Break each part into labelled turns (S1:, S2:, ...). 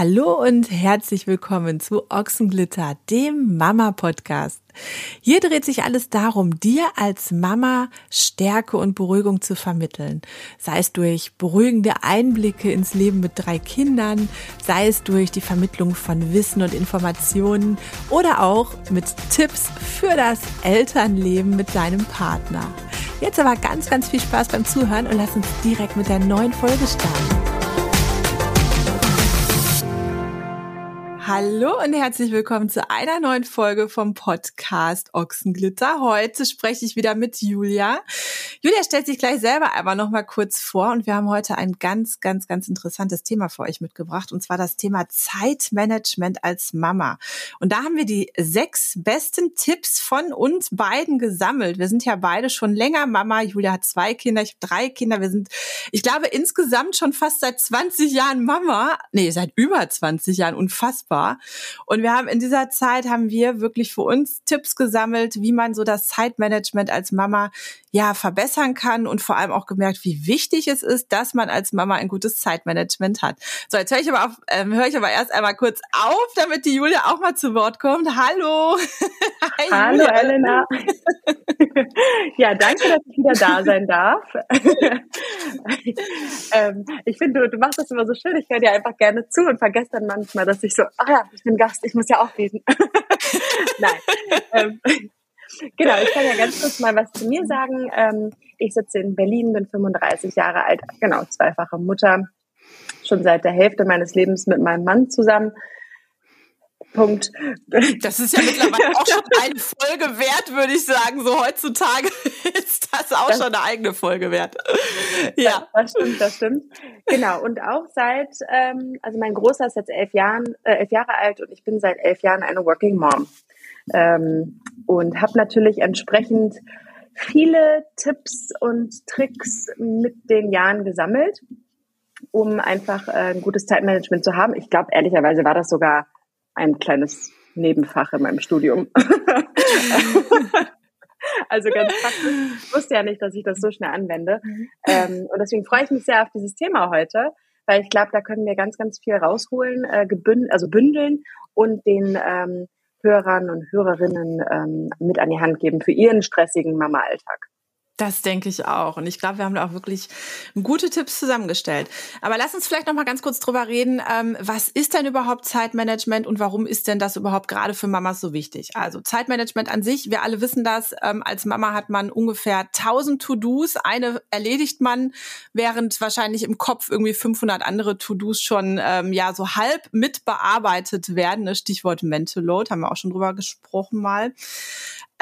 S1: Hallo und herzlich willkommen zu Ochsenglitter, dem Mama-Podcast. Hier dreht sich alles darum, dir als Mama Stärke und Beruhigung zu vermitteln. Sei es durch beruhigende Einblicke ins Leben mit drei Kindern, sei es durch die Vermittlung von Wissen und Informationen oder auch mit Tipps für das Elternleben mit deinem Partner. Jetzt aber ganz, ganz viel Spaß beim Zuhören und lass uns direkt mit der neuen Folge starten. Hallo und herzlich willkommen zu einer neuen Folge vom Podcast Ochsenglitter. Heute spreche ich wieder mit Julia. Julia stellt sich gleich selber aber noch mal kurz vor und wir haben heute ein ganz, ganz, ganz interessantes Thema für euch mitgebracht und zwar das Thema Zeitmanagement als Mama. Und da haben wir die sechs besten Tipps von uns beiden gesammelt. Wir sind ja beide schon länger Mama. Julia hat zwei Kinder, ich habe drei Kinder. Wir sind, ich glaube, insgesamt schon fast seit 20 Jahren Mama. Nee, seit über 20 Jahren. Unfassbar war. Und wir haben in dieser Zeit haben wir wirklich für uns Tipps gesammelt, wie man so das Zeitmanagement als Mama ja verbessern kann und vor allem auch gemerkt, wie wichtig es ist, dass man als Mama ein gutes Zeitmanagement hat. So, jetzt höre ich aber auf, ähm, höre ich aber erst einmal kurz auf, damit die Julia auch mal zu Wort kommt. Hallo.
S2: Hi, Hallo Julia. Elena. ja, danke, dass ich wieder da sein darf. ähm, ich finde, du, du machst das immer so schön. Ich höre dir einfach gerne zu und vergesse dann manchmal, dass ich so, ach ja, ich bin Gast, ich muss ja auch reden. Nein. Ähm, genau, ich kann ja ganz kurz mal was zu mir sagen. Ähm, ich sitze in Berlin, bin 35 Jahre alt, genau, zweifache Mutter, schon seit der Hälfte meines Lebens mit meinem Mann zusammen. Punkt.
S1: Das ist ja mittlerweile auch schon eine Folge wert, würde ich sagen. So heutzutage ist das auch das, schon eine eigene Folge wert.
S2: Ja. Das, das, stimmt, das stimmt. Genau. Und auch seit, ähm, also mein Großer ist jetzt elf Jahren, äh, elf Jahre alt und ich bin seit elf Jahren eine Working Mom. Ähm, und habe natürlich entsprechend viele Tipps und Tricks mit den Jahren gesammelt, um einfach äh, ein gutes Zeitmanagement zu haben. Ich glaube, ehrlicherweise war das sogar ein kleines Nebenfach in meinem Studium. also ganz praktisch. Ich wusste ja nicht, dass ich das so schnell anwende. Ähm, und deswegen freue ich mich sehr auf dieses Thema heute, weil ich glaube, da können wir ganz, ganz viel rausholen, äh, gebünd also bündeln und den ähm, Hörern und Hörerinnen ähm, mit an die Hand geben für ihren stressigen Mama-Alltag.
S1: Das denke ich auch. Und ich glaube, wir haben da auch wirklich gute Tipps zusammengestellt. Aber lass uns vielleicht noch mal ganz kurz drüber reden. Ähm, was ist denn überhaupt Zeitmanagement und warum ist denn das überhaupt gerade für Mamas so wichtig? Also Zeitmanagement an sich, wir alle wissen das. Ähm, als Mama hat man ungefähr 1000 To-Dos. Eine erledigt man, während wahrscheinlich im Kopf irgendwie 500 andere To-Dos schon ähm, ja so halb mitbearbeitet werden. Das Stichwort Mental Load haben wir auch schon drüber gesprochen mal.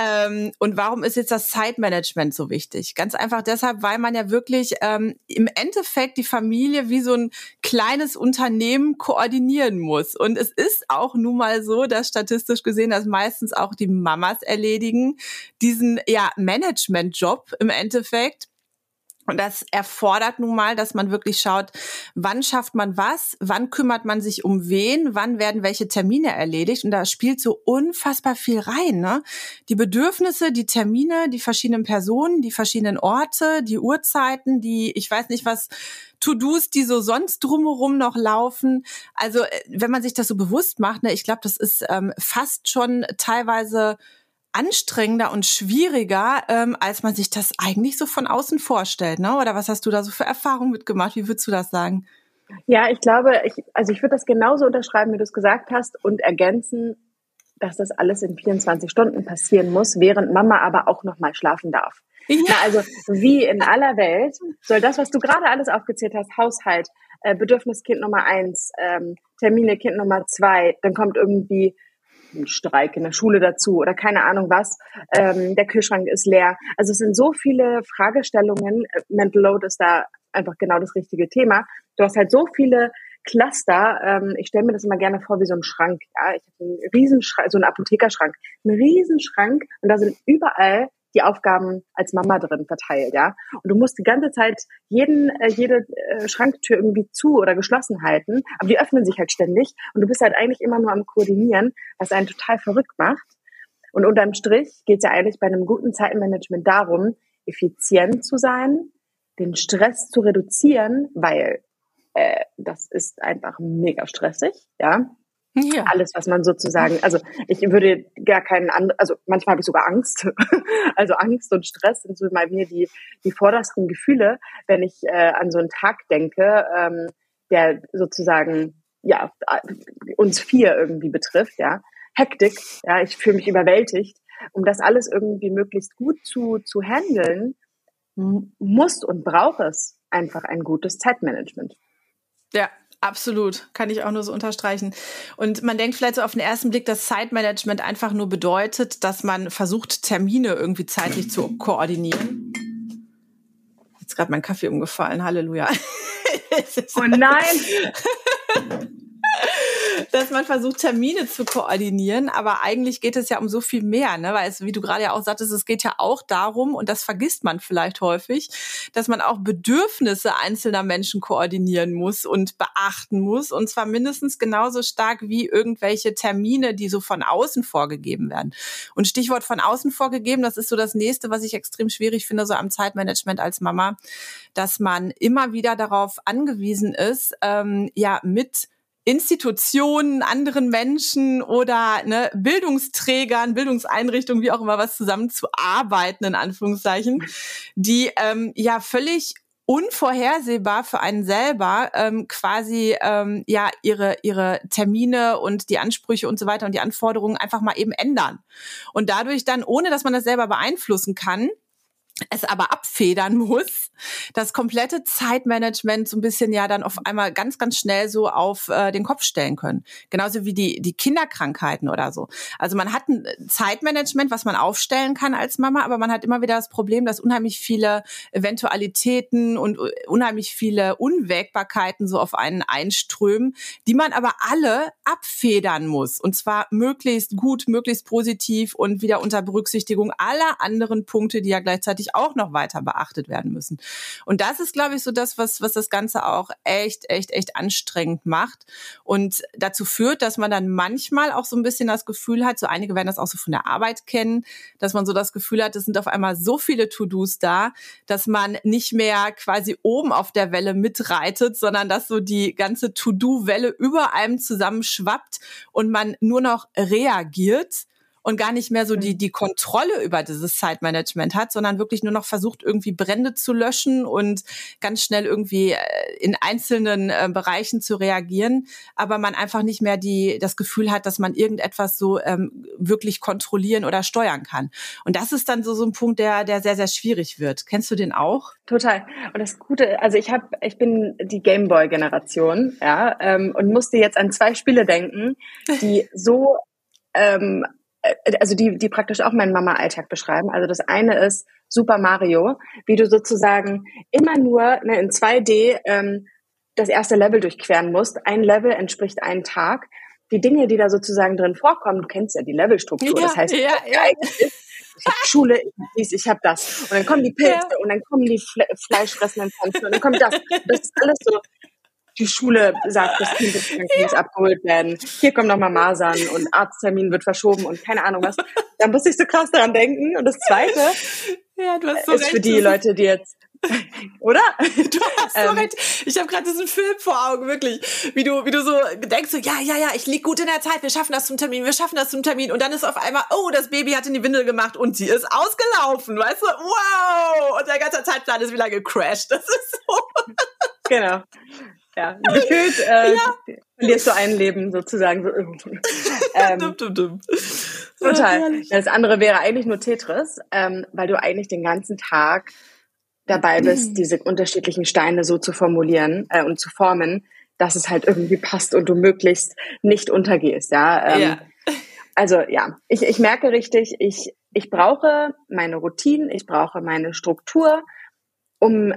S1: Ähm, und warum ist jetzt das Zeitmanagement so wichtig? Ganz einfach deshalb, weil man ja wirklich ähm, im Endeffekt die Familie wie so ein kleines Unternehmen koordinieren muss. Und es ist auch nun mal so, dass statistisch gesehen das meistens auch die Mamas erledigen, diesen ja Management-Job im Endeffekt und das erfordert nun mal, dass man wirklich schaut, wann schafft man was, wann kümmert man sich um wen, wann werden welche Termine erledigt. Und da spielt so unfassbar viel rein. Ne? Die Bedürfnisse, die Termine, die verschiedenen Personen, die verschiedenen Orte, die Uhrzeiten, die, ich weiß nicht was, To-Dos, die so sonst drumherum noch laufen. Also äh, wenn man sich das so bewusst macht, ne, ich glaube, das ist ähm, fast schon teilweise anstrengender und schwieriger, ähm, als man sich das eigentlich so von außen vorstellt, ne? Oder was hast du da so für Erfahrungen mitgemacht? Wie würdest du das sagen?
S2: Ja, ich glaube, ich, also ich würde das genauso unterschreiben, wie du es gesagt hast, und ergänzen, dass das alles in 24 Stunden passieren muss, während Mama aber auch noch mal schlafen darf. Ja. Na, also wie in aller Welt soll das, was du gerade alles aufgezählt hast, Haushalt, äh, Bedürfniskind Nummer eins, ähm, Termine Kind Nummer zwei, dann kommt irgendwie ein Streik in der Schule dazu oder keine Ahnung was. Ähm, der Kühlschrank ist leer. Also es sind so viele Fragestellungen. Mental Load ist da einfach genau das richtige Thema. Du hast halt so viele Cluster. Ähm, ich stelle mir das immer gerne vor wie so ein Schrank. Ja, ich habe einen Riesenschrank, so einen Apothekerschrank, einen Riesenschrank und da sind überall die Aufgaben als Mama drin verteilt, ja. Und du musst die ganze Zeit jeden, äh, jede äh, Schranktür irgendwie zu oder geschlossen halten, aber die öffnen sich halt ständig und du bist halt eigentlich immer nur am Koordinieren, was einen total verrückt macht. Und unterm Strich geht es ja eigentlich bei einem guten Zeitmanagement darum, effizient zu sein, den Stress zu reduzieren, weil äh, das ist einfach mega stressig, ja. Ja. Alles, was man sozusagen, also ich würde gar keinen anderen, also manchmal habe ich sogar Angst. also Angst und Stress sind so bei mir die, die vordersten Gefühle, wenn ich äh, an so einen Tag denke, ähm, der sozusagen ja uns vier irgendwie betrifft, ja. Hektik, ja, ich fühle mich überwältigt. Um das alles irgendwie möglichst gut zu, zu handeln, muss und braucht es einfach ein gutes Zeitmanagement.
S1: Ja, Absolut, kann ich auch nur so unterstreichen. Und man denkt vielleicht so auf den ersten Blick, dass Zeitmanagement einfach nur bedeutet, dass man versucht, Termine irgendwie zeitlich zu koordinieren. Jetzt gerade mein Kaffee umgefallen, Halleluja.
S2: oh nein!
S1: dass man versucht, Termine zu koordinieren, aber eigentlich geht es ja um so viel mehr, ne? Weil es, wie du gerade ja auch sagtest, es geht ja auch darum, und das vergisst man vielleicht häufig, dass man auch Bedürfnisse einzelner Menschen koordinieren muss und beachten muss, und zwar mindestens genauso stark wie irgendwelche Termine, die so von außen vorgegeben werden. Und Stichwort von außen vorgegeben, das ist so das nächste, was ich extrem schwierig finde, so am Zeitmanagement als Mama, dass man immer wieder darauf angewiesen ist, ähm, ja, mit Institutionen, anderen Menschen oder ne, Bildungsträgern, Bildungseinrichtungen, wie auch immer was zusammenzuarbeiten, in Anführungszeichen, die ähm, ja völlig unvorhersehbar für einen selber ähm, quasi ähm, ja ihre ihre Termine und die Ansprüche und so weiter und die Anforderungen einfach mal eben ändern. Und dadurch dann ohne dass man das selber beeinflussen kann es aber abfedern muss, das komplette Zeitmanagement so ein bisschen ja dann auf einmal ganz, ganz schnell so auf äh, den Kopf stellen können. Genauso wie die, die Kinderkrankheiten oder so. Also man hat ein Zeitmanagement, was man aufstellen kann als Mama, aber man hat immer wieder das Problem, dass unheimlich viele Eventualitäten und äh, unheimlich viele Unwägbarkeiten so auf einen einströmen, die man aber alle abfedern muss. Und zwar möglichst gut, möglichst positiv und wieder unter Berücksichtigung aller anderen Punkte, die ja gleichzeitig natürlich auch noch weiter beachtet werden müssen. Und das ist, glaube ich, so das, was, was das Ganze auch echt, echt, echt anstrengend macht und dazu führt, dass man dann manchmal auch so ein bisschen das Gefühl hat, so einige werden das auch so von der Arbeit kennen, dass man so das Gefühl hat, es sind auf einmal so viele To-Dos da, dass man nicht mehr quasi oben auf der Welle mitreitet, sondern dass so die ganze To-Do-Welle über einem zusammenschwappt und man nur noch reagiert und gar nicht mehr so die, die Kontrolle über dieses Zeitmanagement hat, sondern wirklich nur noch versucht, irgendwie Brände zu löschen und ganz schnell irgendwie äh, in einzelnen äh, Bereichen zu reagieren, aber man einfach nicht mehr die, das Gefühl hat, dass man irgendetwas so ähm, wirklich kontrollieren oder steuern kann. Und das ist dann so, so ein Punkt, der, der sehr, sehr schwierig wird. Kennst du den auch?
S2: Total. Und das Gute, also ich habe, ich bin die Gameboy-Generation, ja, ähm, und musste jetzt an zwei Spiele denken, die so ähm, äh, also die, die praktisch auch meinen Mama-Alltag beschreiben. Also das eine ist Super Mario, wie du sozusagen immer nur ne, in 2D ähm, das erste Level durchqueren musst. Ein Level entspricht einen Tag. Die Dinge, die da sozusagen drin vorkommen, du kennst ja die Levelstruktur. Ja, das heißt, ja, ja. ich habe Schule, ich habe dies, ich habe das. Und dann kommen die Pilze ja. und dann kommen die Fle Fleischfressenden Pflanzen und dann kommt das. Das ist alles so die Schule sagt, das Kind muss abgeholt werden. Hier kommen nochmal Masern und Arzttermin wird verschoben und keine Ahnung was. Da muss ich so krass daran denken. Und das Zweite ja, du hast so ist recht, für die Leute, die jetzt oder?
S1: Du hast so ähm, recht. Ich habe gerade diesen Film vor Augen, wirklich. Wie du, wie du so denkst, so, ja, ja, ja, ich lieg gut in der Zeit, wir schaffen das zum Termin, wir schaffen das zum Termin. Und dann ist auf einmal, oh, das Baby hat in die Windel gemacht und sie ist ausgelaufen. Weißt du, wow! Und der ganze Zeitplan ist wieder gecrashed. Das ist so.
S2: Genau. Ja, gefühlt äh, ja. verlierst du ein Leben sozusagen. So ähm, dum, dum, dum. Total. Das andere wäre eigentlich nur Tetris, ähm, weil du eigentlich den ganzen Tag dabei bist, mhm. diese unterschiedlichen Steine so zu formulieren äh, und zu formen, dass es halt irgendwie passt und du möglichst nicht untergehst. Ja. Ähm, ja. Also ja, ich, ich merke richtig, ich, ich brauche meine Routinen, ich brauche meine Struktur, um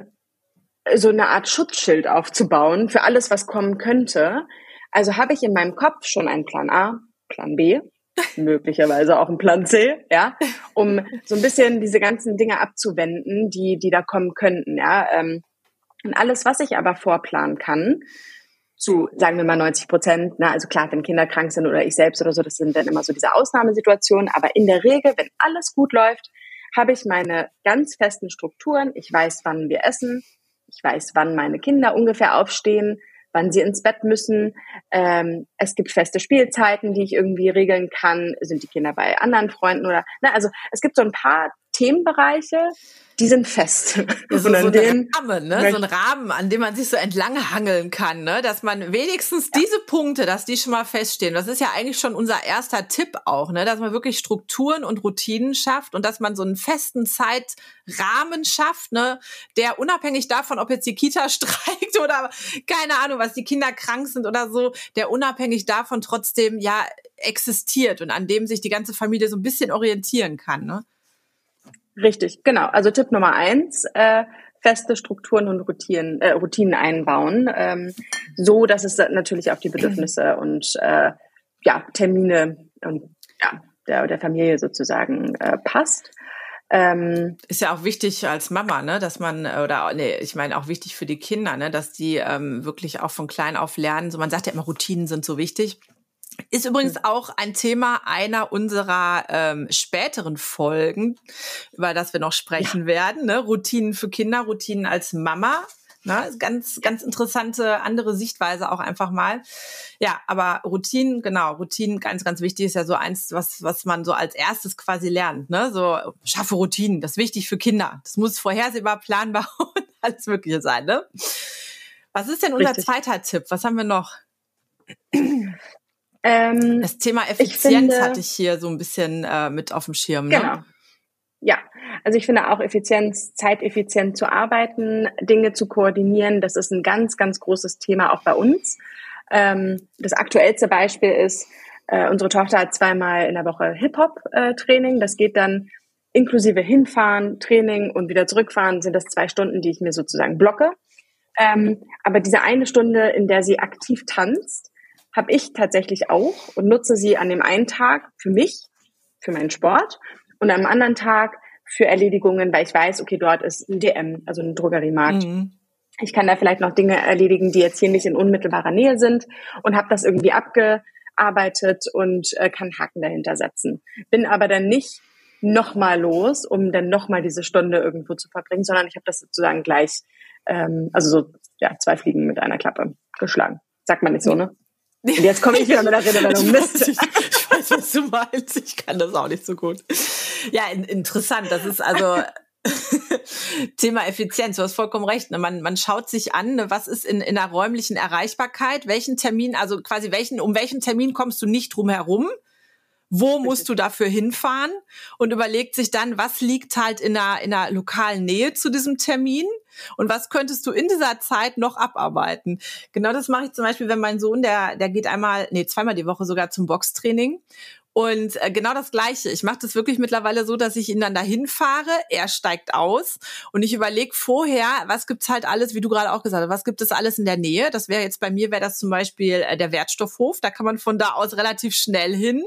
S2: so eine Art Schutzschild aufzubauen für alles, was kommen könnte. Also habe ich in meinem Kopf schon einen Plan A, Plan B, möglicherweise auch einen Plan C, ja, um so ein bisschen diese ganzen Dinge abzuwenden, die, die da kommen könnten, ja. Ähm, und alles, was ich aber vorplanen kann, zu, sagen wir mal 90 Prozent, na, also klar, wenn Kinder krank sind oder ich selbst oder so, das sind dann immer so diese Ausnahmesituationen, aber in der Regel, wenn alles gut läuft, habe ich meine ganz festen Strukturen. Ich weiß, wann wir essen, ich weiß, wann meine Kinder ungefähr aufstehen, wann sie ins Bett müssen. Ähm, es gibt feste Spielzeiten, die ich irgendwie regeln kann. Sind die Kinder bei anderen Freunden oder? Ne, also es gibt so ein paar Themenbereiche, die sind fest.
S1: Ja, so, so ein Rahmen, ne? so ein Rahmen, an dem man sich so entlanghangeln kann, ne? dass man wenigstens ja. diese Punkte, dass die schon mal feststehen. Das ist ja eigentlich schon unser erster Tipp auch, ne? dass man wirklich Strukturen und Routinen schafft und dass man so einen festen Zeitrahmen schafft, ne? der unabhängig davon, ob jetzt die Kita streikt oder keine Ahnung, was die Kinder krank sind oder so, der unabhängig davon trotzdem ja existiert und an dem sich die ganze Familie so ein bisschen orientieren kann. Ne?
S2: Richtig, genau. Also Tipp Nummer eins, äh, feste Strukturen und Routinen, äh, Routinen einbauen, ähm, so dass es natürlich auf die Bedürfnisse und äh, ja, Termine und ja, der, der Familie sozusagen äh, passt.
S1: Ähm, ist ja auch wichtig als Mama, ne, dass man oder nee, ich meine auch wichtig für die Kinder, ne, dass die ähm, wirklich auch von klein auf lernen. So man sagt ja immer Routinen sind so wichtig. Ist übrigens auch ein Thema einer unserer ähm, späteren Folgen, über das wir noch sprechen ja. werden. Ne? Routinen für Kinder, Routinen als Mama. Ne? Ganz, ganz interessante andere Sichtweise auch einfach mal. Ja, aber Routinen, genau, Routinen ganz, ganz wichtig ist ja so eins, was, was man so als erstes quasi lernt. Ne? So schaffe Routinen, das ist wichtig für Kinder. Das muss vorhersehbar, planbar und alles Mögliche sein. Ne? Was ist denn unser Richtig. zweiter Tipp? Was haben wir noch? Ähm, das Thema Effizienz finde, hatte ich hier so ein bisschen äh, mit auf dem Schirm.
S2: Ne? Genau. Ja, also ich finde auch Effizienz, zeiteffizient zu arbeiten, Dinge zu koordinieren, das ist ein ganz, ganz großes Thema auch bei uns. Ähm, das aktuellste Beispiel ist, äh, unsere Tochter hat zweimal in der Woche Hip-Hop-Training. das geht dann inklusive Hinfahren, Training und wieder zurückfahren, sind das zwei Stunden, die ich mir sozusagen blocke. Ähm, aber diese eine Stunde, in der sie aktiv tanzt, habe ich tatsächlich auch und nutze sie an dem einen Tag für mich, für meinen Sport und am anderen Tag für Erledigungen, weil ich weiß, okay, dort ist ein DM, also ein Drogeriemarkt. Mhm. Ich kann da vielleicht noch Dinge erledigen, die jetzt hier nicht in unmittelbarer Nähe sind und habe das irgendwie abgearbeitet und äh, kann Haken dahinter setzen. Bin aber dann nicht nochmal los, um dann nochmal diese Stunde irgendwo zu verbringen, sondern ich habe das sozusagen gleich, ähm, also so ja, zwei Fliegen mit einer Klappe geschlagen. Sagt man nicht so, ne? Und jetzt komme ich wieder mit der Redewendung. Mist.
S1: Ich, ich weiß, was du meinst. Ich kann das auch nicht so gut. Ja, in, interessant. Das ist also Thema Effizienz. Du hast vollkommen recht. Ne? Man, man schaut sich an, ne, was ist in, in der räumlichen Erreichbarkeit, welchen Termin, also quasi welchen, um welchen Termin kommst du nicht drum herum? Wo musst du dafür hinfahren und überlegt sich dann, was liegt halt in der, in der lokalen Nähe zu diesem Termin und was könntest du in dieser Zeit noch abarbeiten. Genau das mache ich zum Beispiel, wenn mein Sohn, der, der geht einmal, nee, zweimal die Woche sogar zum Boxtraining und äh, genau das Gleiche. Ich mache das wirklich mittlerweile so, dass ich ihn dann dahin fahre, er steigt aus und ich überlege vorher, was gibt's halt alles, wie du gerade auch gesagt hast, was gibt es alles in der Nähe? Das wäre jetzt bei mir, wäre das zum Beispiel äh, der Wertstoffhof. Da kann man von da aus relativ schnell hin.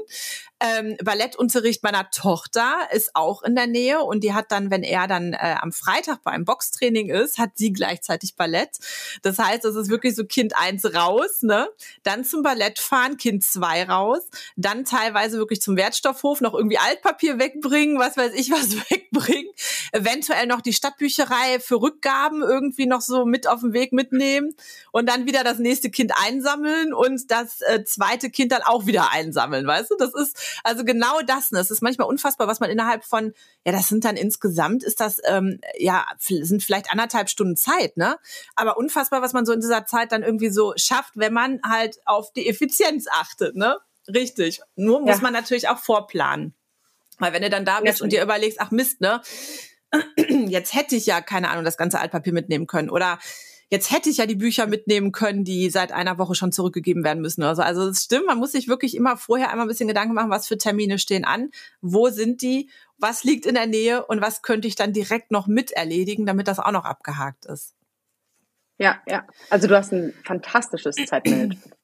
S1: Ähm, Ballettunterricht meiner Tochter ist auch in der Nähe und die hat dann, wenn er dann äh, am Freitag bei einem Boxtraining ist, hat sie gleichzeitig Ballett. Das heißt, es ist wirklich so Kind eins raus, ne? Dann zum Ballett fahren, Kind zwei raus, dann teilweise wirklich zum Wertstoffhof noch irgendwie Altpapier wegbringen, was weiß ich was wegbringen, eventuell noch die Stadtbücherei für Rückgaben irgendwie noch so mit auf den Weg mitnehmen und dann wieder das nächste Kind einsammeln und das äh, zweite Kind dann auch wieder einsammeln, weißt du? Das ist also genau das. Ne? Es ist manchmal unfassbar, was man innerhalb von, ja, das sind dann insgesamt, ist das, ähm, ja, sind vielleicht anderthalb Stunden Zeit, ne? Aber unfassbar, was man so in dieser Zeit dann irgendwie so schafft, wenn man halt auf die Effizienz achtet, ne? Richtig. Nur muss ja. man natürlich auch vorplanen. Weil wenn du dann da bist ja, und dir überlegst, ach Mist, ne? Jetzt hätte ich ja, keine Ahnung, das ganze Altpapier mitnehmen können. Oder jetzt hätte ich ja die Bücher mitnehmen können, die seit einer Woche schon zurückgegeben werden müssen. Also, also es stimmt, man muss sich wirklich immer vorher einmal ein bisschen Gedanken machen, was für Termine stehen an, wo sind die, was liegt in der Nähe und was könnte ich dann direkt noch mit erledigen, damit das auch noch abgehakt ist.
S2: Ja, ja. Also du hast ein fantastisches Zeitmanagement.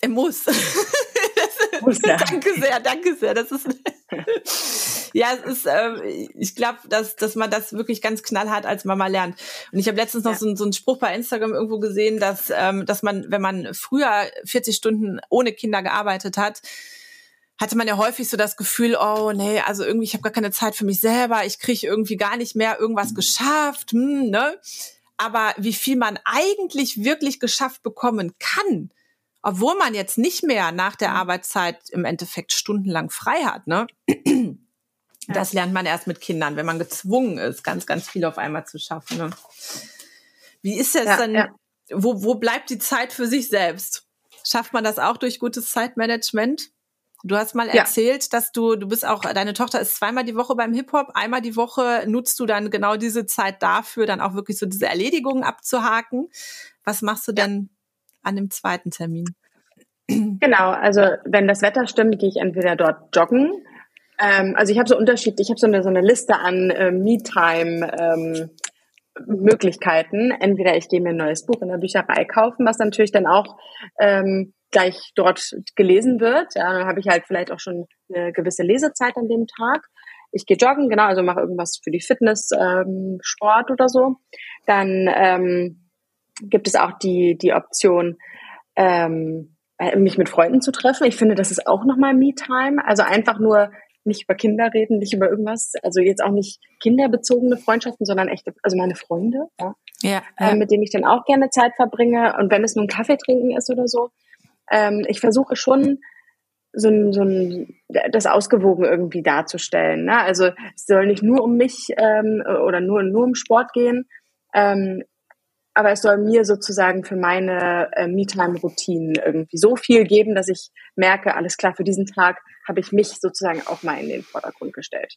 S1: Er muss. muss ja. danke sehr, danke sehr. Das ist ja, es ist, äh, ich glaube, dass, dass man das wirklich ganz knallhart als Mama lernt. Und ich habe letztens noch ja. so, so einen Spruch bei Instagram irgendwo gesehen, dass, ähm, dass man, wenn man früher 40 Stunden ohne Kinder gearbeitet hat, hatte man ja häufig so das Gefühl, oh nee, also irgendwie, ich habe gar keine Zeit für mich selber, ich kriege irgendwie gar nicht mehr irgendwas geschafft, hm, ne? aber wie viel man eigentlich wirklich geschafft bekommen kann, obwohl man jetzt nicht mehr nach der mhm. Arbeitszeit im Endeffekt stundenlang frei hat, ne? Das lernt man erst mit Kindern, wenn man gezwungen ist, ganz, ganz viel auf einmal zu schaffen. Ne? Wie ist es ja, denn, ja. Wo, wo bleibt die Zeit für sich selbst? Schafft man das auch durch gutes Zeitmanagement? Du hast mal ja. erzählt, dass du, du bist auch, deine Tochter ist zweimal die Woche beim Hip-Hop, einmal die Woche nutzt du dann genau diese Zeit dafür, dann auch wirklich so diese Erledigungen abzuhaken. Was machst du denn an dem zweiten Termin?
S2: Genau, also wenn das Wetter stimmt, gehe ich entweder dort joggen. Ähm, also ich habe so unterschiedlich, ich habe so eine, so eine Liste an äh, Me-Time. Ähm, Möglichkeiten. Entweder ich gehe mir ein neues Buch in der Bücherei kaufen, was natürlich dann auch ähm, gleich dort gelesen wird. Ja, dann habe ich halt vielleicht auch schon eine gewisse Lesezeit an dem Tag. Ich gehe joggen, genau, also mache irgendwas für die Fitness, ähm, Sport oder so. Dann ähm, gibt es auch die, die Option, ähm, äh, mich mit Freunden zu treffen. Ich finde, das ist auch nochmal Me-Time. Also einfach nur nicht über Kinder reden, nicht über irgendwas. Also jetzt auch nicht kinderbezogene Freundschaften, sondern echte, also meine Freunde, ja, ja, ja. Äh, mit denen ich dann auch gerne Zeit verbringe. Und wenn es nur ein Kaffee trinken ist oder so, ähm, ich versuche schon so ein, so ein, das ausgewogen irgendwie darzustellen. Ne? Also es soll nicht nur um mich ähm, oder nur nur um Sport gehen. Ähm, aber es soll mir sozusagen für meine äh, Me-Time-Routinen irgendwie so viel geben, dass ich merke, alles klar, für diesen Tag habe ich mich sozusagen auch mal in den Vordergrund gestellt.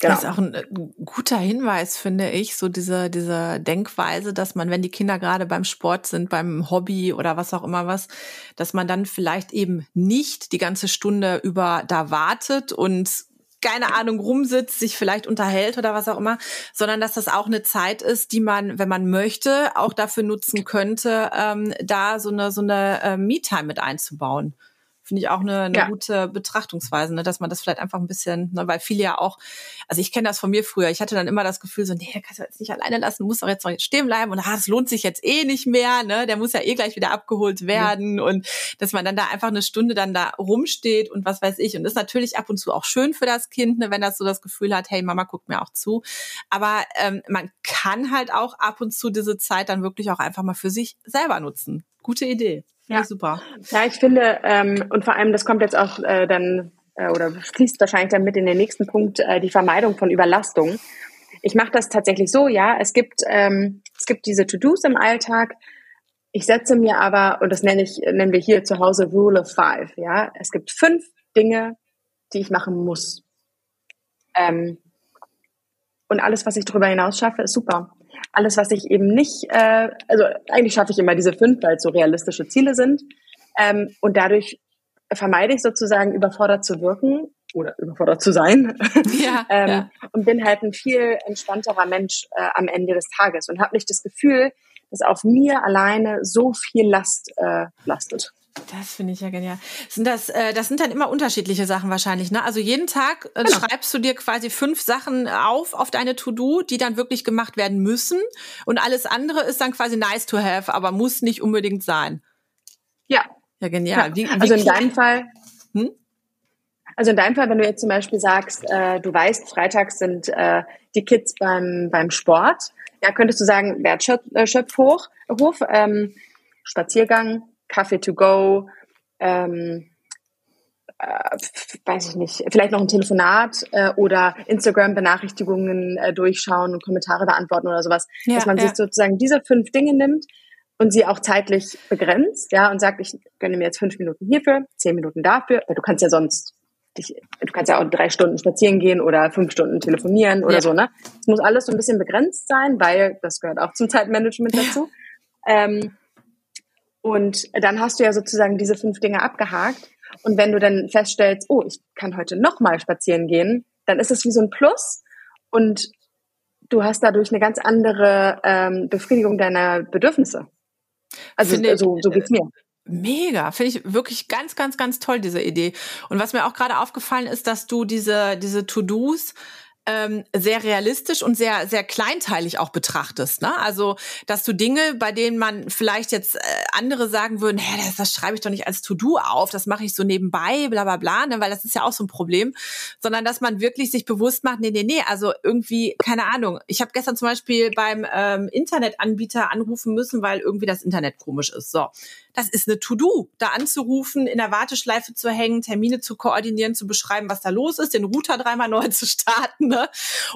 S1: Genau. Das ist auch ein, äh, guter Hinweis, finde ich, so diese, diese Denkweise, dass man, wenn die Kinder gerade beim Sport sind, beim Hobby oder was auch immer was, dass man dann vielleicht eben nicht die ganze Stunde über da wartet und keine Ahnung, rumsitzt, sich vielleicht unterhält oder was auch immer, sondern dass das auch eine Zeit ist, die man, wenn man möchte, auch dafür nutzen könnte, ähm, da so eine, so eine äh, Me-Time mit einzubauen. Finde ich auch eine, eine ja. gute Betrachtungsweise, ne? dass man das vielleicht einfach ein bisschen, ne, weil viele ja auch, also ich kenne das von mir früher, ich hatte dann immer das Gefühl so, nee, der kannst du jetzt nicht alleine lassen, du musst doch jetzt noch stehen bleiben und ah, das lohnt sich jetzt eh nicht mehr, ne? der muss ja eh gleich wieder abgeholt werden ja. und dass man dann da einfach eine Stunde dann da rumsteht und was weiß ich und das ist natürlich ab und zu auch schön für das Kind, ne, wenn das so das Gefühl hat, hey, Mama guckt mir auch zu, aber ähm, man kann halt auch ab und zu diese Zeit dann wirklich auch einfach mal für sich selber nutzen. Gute Idee. Ja, ja super.
S2: Ja, ich finde, ähm, und vor allem, das kommt jetzt auch äh, dann äh, oder fließt wahrscheinlich dann mit in den nächsten Punkt, äh, die Vermeidung von Überlastung. Ich mache das tatsächlich so, ja. Es gibt, ähm, es gibt diese To-Dos im Alltag. Ich setze mir aber, und das nenne ich, nennen wir hier zu Hause Rule of Five, ja. Es gibt fünf Dinge, die ich machen muss. Ähm, und alles, was ich darüber hinaus schaffe, ist super. Alles, was ich eben nicht, äh, also eigentlich schaffe ich immer diese fünf, weil es so realistische Ziele sind. Ähm, und dadurch vermeide ich sozusagen überfordert zu wirken oder überfordert zu sein ja, ähm, ja. und bin halt ein viel entspannterer Mensch äh, am Ende des Tages und habe nicht das Gefühl, dass auf mir alleine so viel Last äh, lastet.
S1: Das finde ich ja genial. Sind das, äh, das sind dann immer unterschiedliche Sachen wahrscheinlich, ne? Also jeden Tag äh, genau. schreibst du dir quasi fünf Sachen auf auf deine To-Do, die dann wirklich gemacht werden müssen. Und alles andere ist dann quasi nice to have, aber muss nicht unbedingt sein.
S2: Ja.
S1: Ja, genial.
S2: Ja. Wie, wie also in deinem Fall. Hm? Also in deinem Fall, wenn du jetzt zum Beispiel sagst, äh, du weißt, freitags sind äh, die Kids beim, beim Sport, ja, könntest du sagen, Wertschöpfhof, ähm, Spaziergang, Kaffee to go, ähm, äh, weiß ich nicht, vielleicht noch ein Telefonat äh, oder Instagram-Benachrichtigungen äh, durchschauen und Kommentare beantworten oder sowas. Ja, dass man ja. sich sozusagen diese fünf Dinge nimmt und sie auch zeitlich begrenzt, ja, und sagt, ich gönne mir jetzt fünf Minuten hierfür, zehn Minuten dafür, weil du kannst ja sonst dich, du kannst ja auch drei Stunden spazieren gehen oder fünf Stunden telefonieren oder ja. so, ne? Es muss alles so ein bisschen begrenzt sein, weil das gehört auch zum Zeitmanagement dazu. Ähm, und dann hast du ja sozusagen diese fünf Dinge abgehakt. Und wenn du dann feststellst, oh, ich kann heute nochmal spazieren gehen, dann ist es wie so ein Plus. Und du hast dadurch eine ganz andere ähm, Befriedigung deiner Bedürfnisse. Also Finde, so, so geht's mir.
S1: Mega, finde ich wirklich ganz, ganz, ganz toll, diese Idee. Und was mir auch gerade aufgefallen ist, dass du diese, diese To-Dos ähm, sehr realistisch und sehr, sehr kleinteilig auch betrachtest. Ne? Also, dass du Dinge, bei denen man vielleicht jetzt äh, andere sagen würden, hä, das, das schreibe ich doch nicht als To-Do auf, das mache ich so nebenbei, bla bla bla, ne? weil das ist ja auch so ein Problem, sondern dass man wirklich sich bewusst macht, nee, nee, nee, also irgendwie, keine Ahnung. Ich habe gestern zum Beispiel beim ähm, Internetanbieter anrufen müssen, weil irgendwie das Internet komisch ist. So, das ist eine To-Do, da anzurufen, in der Warteschleife zu hängen, Termine zu koordinieren, zu beschreiben, was da los ist, den Router dreimal neu zu starten ne?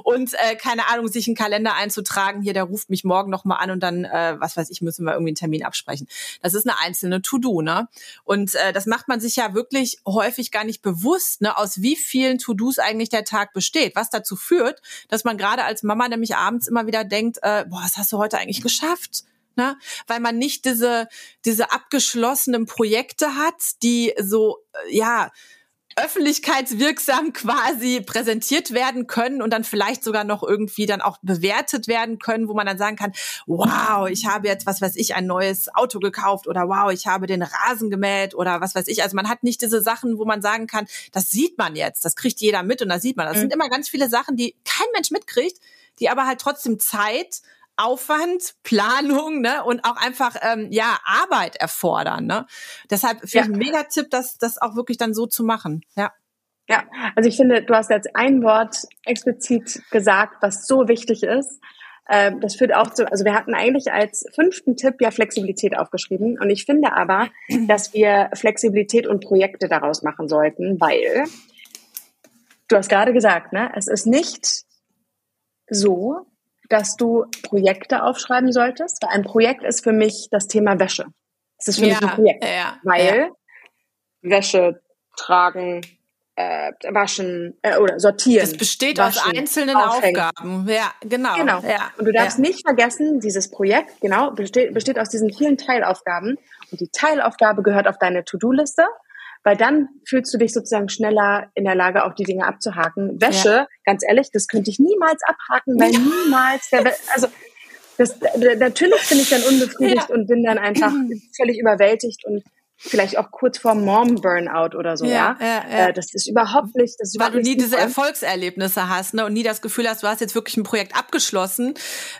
S1: und äh, keine Ahnung, sich einen Kalender einzutragen. Hier, der ruft mich morgen noch mal an und dann, äh, was weiß ich, müssen wir irgendwie einen Termin absprechen. Das ist eine einzelne To-Do, ne? Und äh, das macht man sich ja wirklich häufig gar nicht bewusst, ne? Aus wie vielen To-Dos eigentlich der Tag besteht, was dazu führt, dass man gerade als Mama nämlich abends immer wieder denkt, äh, boah, was hast du heute eigentlich geschafft? ne? weil man nicht diese, diese abgeschlossenen Projekte hat, die so, äh, ja, öffentlichkeitswirksam quasi präsentiert werden können und dann vielleicht sogar noch irgendwie dann auch bewertet werden können, wo man dann sagen kann, wow, ich habe jetzt, was weiß ich, ein neues Auto gekauft oder wow, ich habe den Rasen gemäht oder was weiß ich. Also man hat nicht diese Sachen, wo man sagen kann, das sieht man jetzt, das kriegt jeder mit und das sieht man. Das mhm. sind immer ganz viele Sachen, die kein Mensch mitkriegt, die aber halt trotzdem Zeit Aufwand, Planung ne, und auch einfach ähm, ja Arbeit erfordern. Ne? Deshalb finde ja. ich ein Megatipp, das, das auch wirklich dann so zu machen. Ja.
S2: Ja, also ich finde, du hast jetzt ein Wort explizit gesagt, was so wichtig ist. Ähm, das führt auch zu, also wir hatten eigentlich als fünften Tipp ja Flexibilität aufgeschrieben. Und ich finde aber, dass wir Flexibilität und Projekte daraus machen sollten, weil du hast gerade gesagt, ne, es ist nicht so, dass du Projekte aufschreiben solltest. Ein Projekt ist für mich das Thema Wäsche. Es ist für ja, mich ein Projekt, ja, weil ja. Wäsche tragen, äh, waschen äh, oder sortieren.
S1: Es besteht waschen, aus einzelnen aufhängen. Aufgaben. Ja, genau.
S2: Genau.
S1: Ja,
S2: und du darfst nicht vergessen, dieses Projekt genau besteht, besteht aus diesen vielen Teilaufgaben und die Teilaufgabe gehört auf deine To-Do-Liste weil dann fühlst du dich sozusagen schneller in der Lage, auch die Dinge abzuhaken. Wäsche, ja. ganz ehrlich, das könnte ich niemals abhaken, weil niemals der, also das, natürlich bin ich dann unbefriedigt ja. und bin dann einfach völlig überwältigt und vielleicht auch kurz vor Mom-Burnout oder so, ja. ja? ja, ja. Äh, das ist überhaupt nicht, das ist
S1: Weil du nie diese. Erfolgserlebnisse hast, ne, und nie das Gefühl hast, du hast jetzt wirklich ein Projekt abgeschlossen,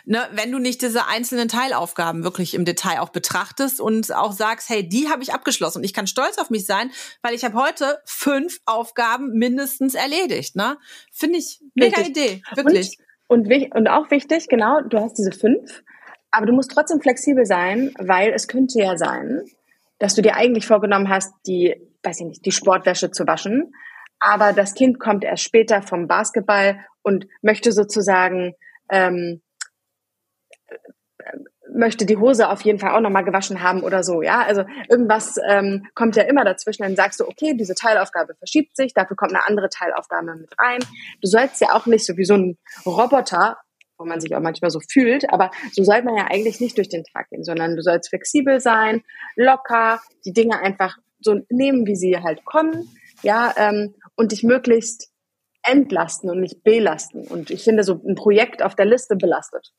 S1: ne, wenn du nicht diese einzelnen Teilaufgaben wirklich im Detail auch betrachtest und auch sagst, hey, die habe ich abgeschlossen und ich kann stolz auf mich sein, weil ich habe heute fünf Aufgaben mindestens erledigt, ne? Finde ich mega Richtig. Idee, wirklich.
S2: Und, und, und auch wichtig, genau, du hast diese fünf, aber du musst trotzdem flexibel sein, weil es könnte ja sein, dass du dir eigentlich vorgenommen hast, die, weiß ich nicht, die Sportwäsche zu waschen, aber das Kind kommt erst später vom Basketball und möchte sozusagen ähm, möchte die Hose auf jeden Fall auch nochmal gewaschen haben oder so, ja. Also irgendwas ähm, kommt ja immer dazwischen. Dann sagst du, okay, diese Teilaufgabe verschiebt sich, dafür kommt eine andere Teilaufgabe mit rein. Du sollst ja auch nicht so wie so ein Roboter wo man sich auch manchmal so fühlt. Aber so soll man ja eigentlich nicht durch den Tag gehen, sondern du sollst flexibel sein, locker, die Dinge einfach so nehmen, wie sie halt kommen, ja, ähm, und dich möglichst entlasten und nicht belasten. Und ich finde, so ein Projekt auf der Liste belastet.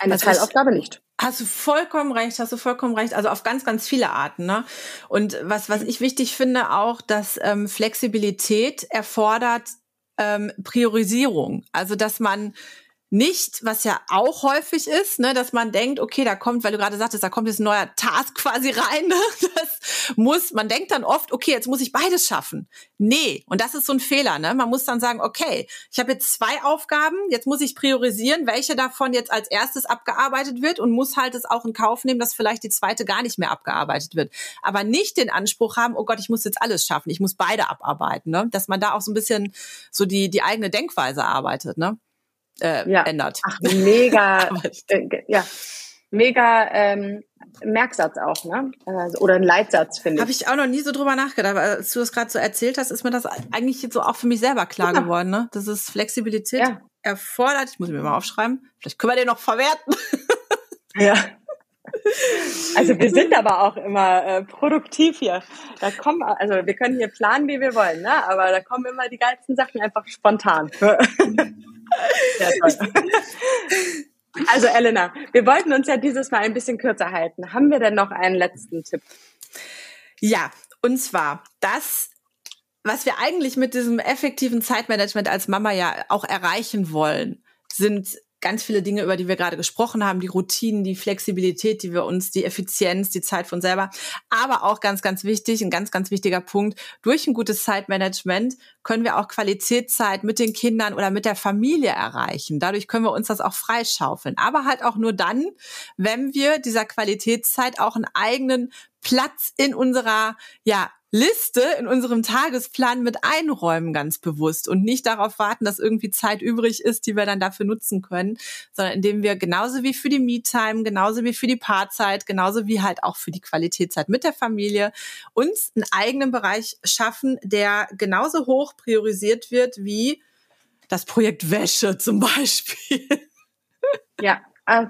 S2: Eine Was Teilaufgabe nicht.
S1: Hast du vollkommen recht, hast du vollkommen recht. Also auf ganz, ganz viele Arten. Ne? Und was, was ich wichtig finde auch, dass ähm, Flexibilität erfordert ähm, Priorisierung. Also dass man nicht, was ja auch häufig ist, ne, dass man denkt, okay, da kommt, weil du gerade sagtest, da kommt jetzt ein neuer Task quasi rein. Ne? Das muss, man denkt dann oft, okay, jetzt muss ich beides schaffen. Nee, und das ist so ein Fehler. Ne? Man muss dann sagen, okay, ich habe jetzt zwei Aufgaben, jetzt muss ich priorisieren, welche davon jetzt als erstes abgearbeitet wird und muss halt es auch in Kauf nehmen, dass vielleicht die zweite gar nicht mehr abgearbeitet wird. Aber nicht den Anspruch haben, oh Gott, ich muss jetzt alles schaffen, ich muss beide abarbeiten. Ne? Dass man da auch so ein bisschen so die, die eigene Denkweise arbeitet. Ne? Äh, ja. ändert.
S2: Ach, mega, äh, ja, mega ähm, Merksatz auch, ne? Also, oder ein Leitsatz, finde ich.
S1: Habe ich auch noch nie so drüber nachgedacht. Aber als du das gerade so erzählt hast, ist mir das eigentlich jetzt so auch für mich selber klar ja. geworden, ne? Das ist Flexibilität ja. erfordert. Ich muss mir mal aufschreiben. Vielleicht können wir den noch verwerten.
S2: ja. Also wir sind aber auch immer äh, produktiv hier. Da kommen, also wir können hier planen, wie wir wollen, ne? aber da kommen immer die geilsten Sachen einfach spontan. also Elena, wir wollten uns ja dieses Mal ein bisschen kürzer halten. Haben wir denn noch einen letzten Tipp?
S1: Ja, und zwar das was wir eigentlich mit diesem effektiven Zeitmanagement als Mama ja auch erreichen wollen, sind ganz viele Dinge, über die wir gerade gesprochen haben, die Routinen, die Flexibilität, die wir uns, die Effizienz, die Zeit von selber, aber auch ganz, ganz wichtig, ein ganz, ganz wichtiger Punkt, durch ein gutes Zeitmanagement können wir auch Qualitätszeit mit den Kindern oder mit der Familie erreichen. Dadurch können wir uns das auch freischaufeln, aber halt auch nur dann, wenn wir dieser Qualitätszeit auch einen eigenen Platz in unserer, ja, Liste in unserem Tagesplan mit einräumen, ganz bewusst und nicht darauf warten, dass irgendwie Zeit übrig ist, die wir dann dafür nutzen können, sondern indem wir genauso wie für die Me-Time, genauso wie für die Paarzeit, genauso wie halt auch für die Qualitätszeit mit der Familie uns einen eigenen Bereich schaffen, der genauso hoch priorisiert wird wie das Projekt Wäsche zum Beispiel.
S2: Ja, äh,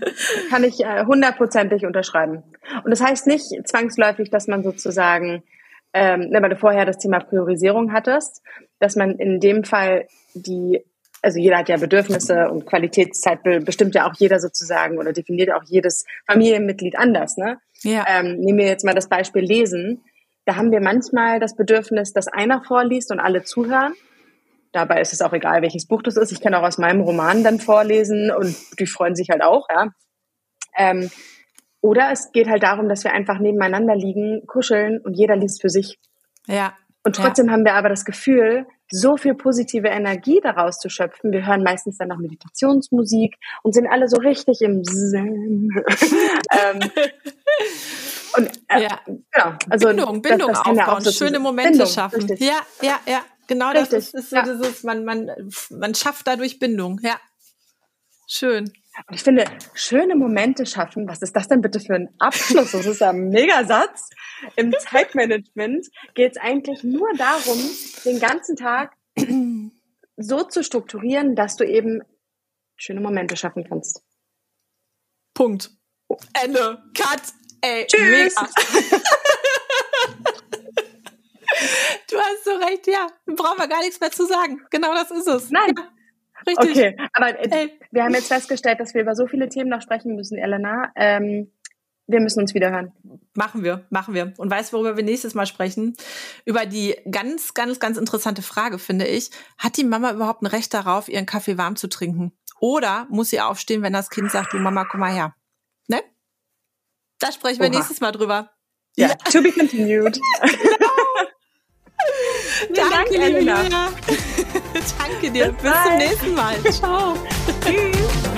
S2: kann ich äh, hundertprozentig unterschreiben. Und das heißt nicht zwangsläufig, dass man sozusagen ähm, ne, weil du vorher das Thema Priorisierung hattest, dass man in dem Fall die, also jeder hat ja Bedürfnisse und Qualitätszeit bestimmt ja auch jeder sozusagen oder definiert auch jedes Familienmitglied anders. Ne? Ja. Ähm, nehmen wir jetzt mal das Beispiel Lesen. Da haben wir manchmal das Bedürfnis, dass einer vorliest und alle zuhören. Dabei ist es auch egal, welches Buch das ist. Ich kann auch aus meinem Roman dann vorlesen und die freuen sich halt auch, ja. Ähm, oder es geht halt darum, dass wir einfach nebeneinander liegen, kuscheln und jeder liest für sich.
S1: Ja.
S2: Und trotzdem ja. haben wir aber das Gefühl, so viel positive Energie daraus zu schöpfen. Wir hören meistens dann noch Meditationsmusik und sind alle so richtig im Zen. ähm,
S1: und äh, ja. genau, also Bindung, Bindung das, das aufbauen, so schöne Momente Bindung, schaffen. Richtig. Ja, ja, ja. Genau richtig. das ist, ist so ja. dieses, man, man, man schafft dadurch Bindung. Ja. Schön.
S2: Und ich finde, schöne Momente schaffen, was ist das denn bitte für ein Abschluss? Das ist ein Megasatz. Im Zeitmanagement geht es eigentlich nur darum, den ganzen Tag so zu strukturieren, dass du eben schöne Momente schaffen kannst.
S1: Punkt. Ende. Cut. Ey,
S2: Tschüss.
S1: du hast so recht, ja. Brauchen wir gar nichts mehr zu sagen. Genau das ist es.
S2: Nein. Ja. Richtig. Okay, aber äh, wir haben jetzt festgestellt, dass wir über so viele Themen noch sprechen müssen, Elena. Ähm, wir müssen uns wieder hören.
S1: Machen wir, machen wir. Und weißt, worüber wir nächstes Mal sprechen? Über die ganz, ganz, ganz interessante Frage, finde ich. Hat die Mama überhaupt ein Recht darauf, ihren Kaffee warm zu trinken? Oder muss sie aufstehen, wenn das Kind sagt, du Mama, komm mal her? Ne? Da sprechen wir Oha. nächstes Mal drüber.
S2: Ja, yeah. to be continued. genau.
S1: Danke, Dank, Elena. Danke dir. Bis, Bis zum nächsten Mal. Ciao. Tschüss.